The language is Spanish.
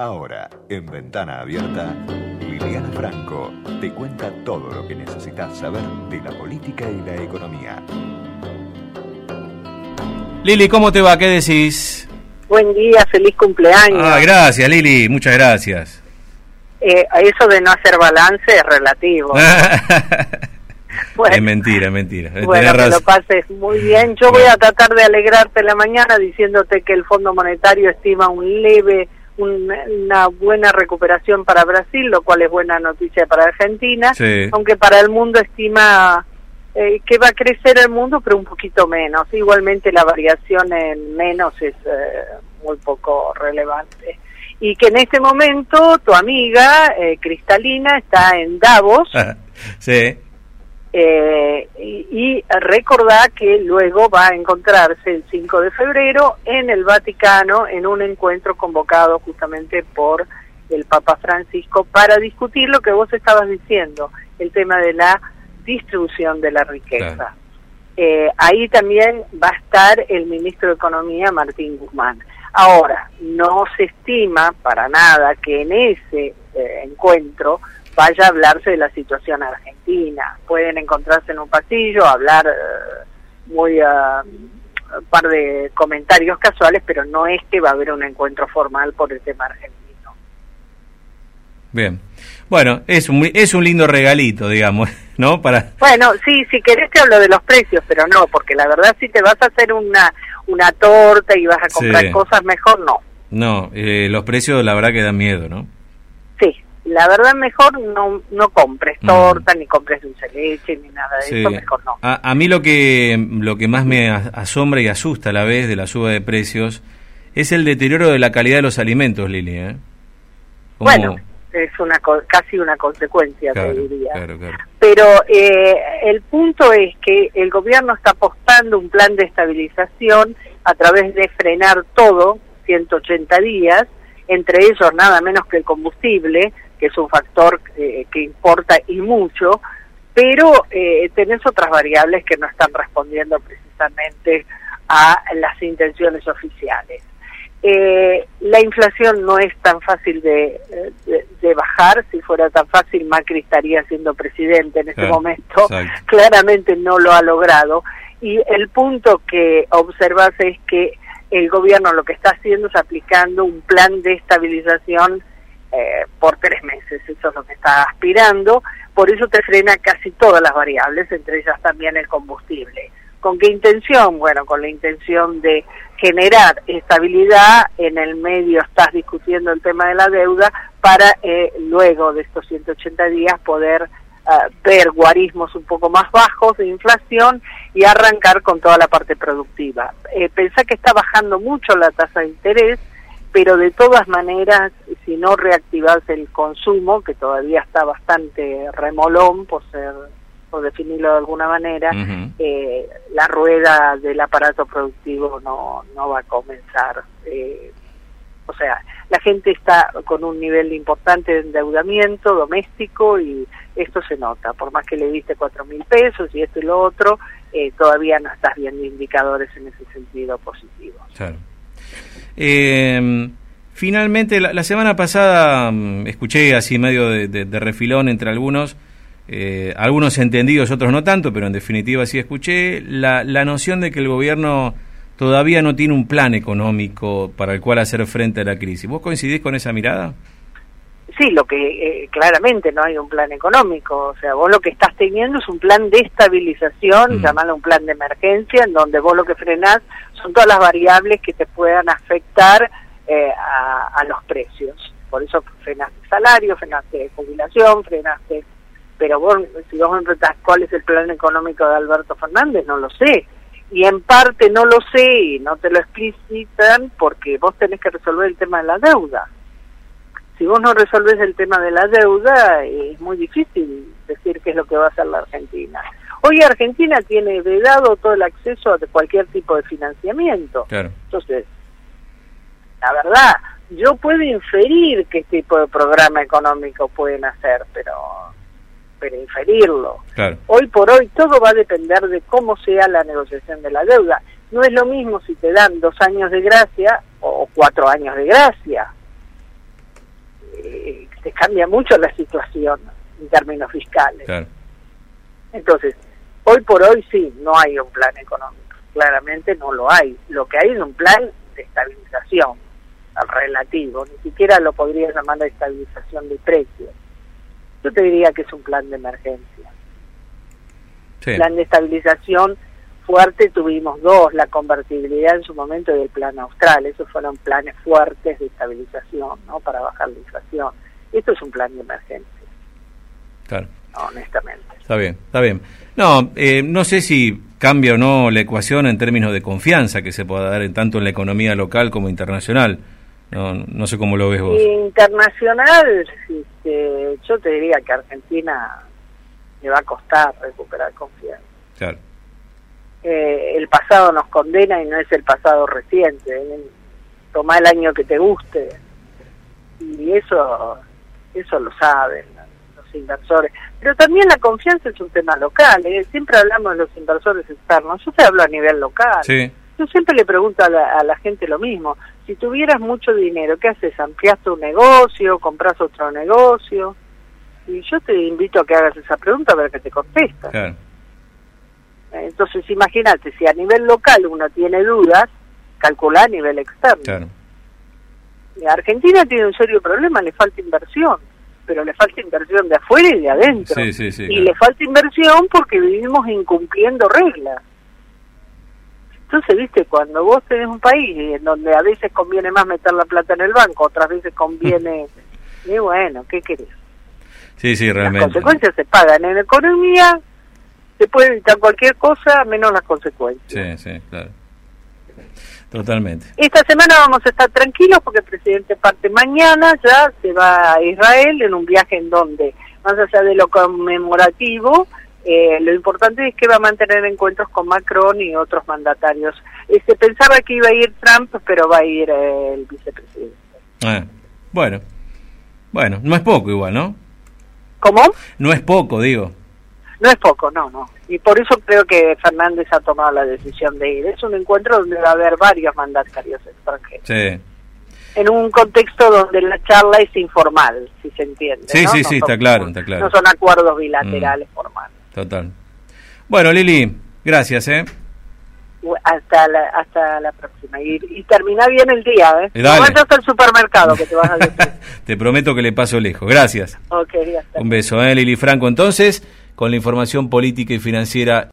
Ahora, en Ventana Abierta, Liliana Franco te cuenta todo lo que necesitas saber de la política y la economía. Lili, ¿cómo te va? ¿Qué decís? Buen día, feliz cumpleaños. Ah, gracias, Lili, muchas gracias. Eh, eso de no hacer balance es relativo. es mentira, es mentira. Bueno, que lo pases muy bien. Yo voy a tratar de alegrarte la mañana diciéndote que el Fondo Monetario estima un leve, una buena recuperación para Brasil, lo cual es buena noticia para Argentina, aunque para el mundo estima eh, que va a crecer el mundo, pero un poquito menos. Igualmente la variación en menos es eh, muy poco relevante. Y que en este momento tu amiga eh, Cristalina está en Davos. sí eh, y, recordá que luego va a encontrarse el 5 de febrero en el Vaticano en un encuentro convocado justamente por el Papa Francisco para discutir lo que vos estabas diciendo, el tema de la distribución de la riqueza. Eh, ahí también va a estar el ministro de Economía, Martín Guzmán. Ahora, no se estima para nada que en ese eh, encuentro vaya a hablarse de la situación argentina. Pueden encontrarse en un pasillo, hablar eh, muy a un par de comentarios casuales, pero no es que va a haber un encuentro formal por el tema argentino. Bien. Bueno, es un, es un lindo regalito, digamos, ¿no? Para... Bueno, sí, si querés te hablo de los precios, pero no, porque la verdad si te vas a hacer una, una torta y vas a comprar cosas, mejor no. No, eh, los precios la verdad que dan miedo, ¿no? La verdad mejor no, no compres mm. torta, ni compres dulce leche, ni nada de eso, mejor no. A, mí lo que, lo que más me asombra y asusta a la vez de la suba de precios es el deterioro de la calidad de los alimentos, Lili. ¿eh? Bueno, es una casi una consecuencia, te diría. Pero eh, el punto es que el gobierno está apostando un plan de estabilización a través de frenar todo, 180 días, entre ellos nada menos que el combustible, que es un factor eh, que importa y mucho, pero eh, tenés otras variables que no están respondiendo precisamente a las intenciones oficiales. Eh, la inflación no es tan fácil de, de, bajar, si fuera tan fácil Macri estaría siendo presidente en este momento, claramente no lo ha logrado. Y el punto que observas es que el gobierno lo que está haciendo es aplicando un plan de estabilización eh, por tres meses, eso es lo que está aspirando, por eso te frena casi todas las variables, entre ellas también el combustible. ¿Con qué intención? Bueno, con la intención de generar estabilidad, en el medio estás discutiendo el tema de la deuda, para eh, luego de estos 180 días poder eh, ver guarismos un poco más bajos de inflación y arrancar con toda la parte productiva. Eh, pensá que está bajando mucho la tasa de interés, pero de todas maneras, si no reactivas el consumo, que todavía está bastante remolón, por ser por definirlo de alguna manera, eh, la rueda del aparato productivo no, no va a comenzar. Eh, o sea, la gente está con un nivel importante de endeudamiento doméstico y esto se nota. Por más que le diste cuatro mil pesos y esto y lo otro, eh, todavía no estás viendo indicadores en ese sentido positivo. Claro. Eh, finalmente, la, semana pasada mm, escuché así medio de, refilón entre algunos, eh, algunos entendidos, otros no tanto, pero en definitiva sí escuché la, la noción de que el gobierno todavía no tiene un plan económico para el cual hacer frente a la crisis. ¿Vos coincidís con esa mirada? Sí, lo que eh, claramente no hay un plan económico, o sea, vos lo que estás teniendo es un plan de estabilización, mm. llamarlo un plan de emergencia, en donde vos lo que frenás son todas las variables que te puedan afectar eh, a, los precios. Por eso frenaste salario, frenaste jubilación, frenaste... Pero vos, si vos me preguntás cuál es el plan económico de Alberto Fernández, no lo sé. Y en parte no lo sé y no te lo explicitan porque vos tenés que resolver el tema de la deuda. Si vos no resolves el tema de la deuda, es muy difícil decir qué es lo que va a hacer la Argentina. Hoy Argentina tiene vedado todo el acceso a cualquier tipo de financiamiento. Entonces, la verdad, yo puedo inferir qué tipo de programa económico pueden hacer, pero pero inferirlo. Hoy por hoy todo va a depender de cómo sea la negociación de la deuda. No es lo mismo si te dan dos años de gracia o cuatro años de gracia. Cambia mucho la situación en términos fiscales. Entonces, hoy por hoy sí, no hay un plan económico, claramente no lo hay. Lo que hay es un plan de estabilización relativo, ni siquiera lo podría llamar de estabilización de precios. Yo te diría que es un plan de emergencia. Plan de estabilización fuerte tuvimos dos, la convertibilidad en su momento y el plan austral, esos fueron planes fuertes de estabilización, ¿no? Para bajar la inflación. Esto es un plan de emergencia. Claro. Honestamente. Está bien, está bien. No, eh, no sé si cambia o no la ecuación en términos de confianza que se pueda dar en, tanto en la economía local como internacional. No, no sé cómo lo ves vos. Internacional, este, yo te diría que Argentina le va a costar recuperar confianza. Claro. Eh, el pasado nos condena y no es el pasado reciente. ¿eh? Toma el año que te guste. Y eso, eso lo saben los inversores. Pero también la confianza es un tema local. ¿eh? Siempre hablamos de los inversores externos. Yo te hablo a nivel local. Sí. Yo siempre le pregunto a la, gente lo mismo. Si tuvieras mucho dinero, ¿qué haces? ¿Amplias tu negocio? ¿Compras otro negocio? Y yo te invito a que hagas esa pregunta a ver qué te contesta. Entonces, imagínate, si a nivel local uno tiene dudas, calcula a nivel externo. Claro. Argentina tiene un serio problema, le falta inversión, pero le falta inversión de afuera y de adentro. y le falta inversión porque vivimos incumpliendo reglas. Entonces, viste, cuando vos tenés un país en donde a veces conviene más meter la plata en el banco, otras veces conviene... y bueno, ¿qué querés? Sí, sí, realmente. Las consecuencias se pagan. En economía se puede evitar cualquier cosa menos las consecuencias. Sí, sí, claro. Totalmente. Esta semana vamos a estar tranquilos porque el presidente parte mañana, ya se va a Israel en un viaje en donde, más allá de lo conmemorativo, eh, lo importante es que va a mantener encuentros con Macron y otros mandatarios. Eh, se pensaba que iba a ir Trump, pero va a ir eh, el vicepresidente. Ah, bueno, bueno, no es poco igual, ¿no? ¿Cómo? No es poco, digo. No es poco, no, no. Y por eso creo que Fernández ha tomado la decisión de ir. Es un encuentro donde va a haber varios mandatarios extranjeros. Sí. En un contexto donde la charla es informal, si se entiende. Sí, sí, sí, está claro, está claro. No son acuerdos bilaterales mm. formales. Total. Bueno, Lili, gracias, ¿eh? Hasta la, hasta la próxima. Y, termina bien el día, ¿eh? No vayas al supermercado que te vas a decir. te prometo que le paso lejos. Gracias. Ok, Un beso, ¿eh? Lili Franco, entonces, con la información política y financiera.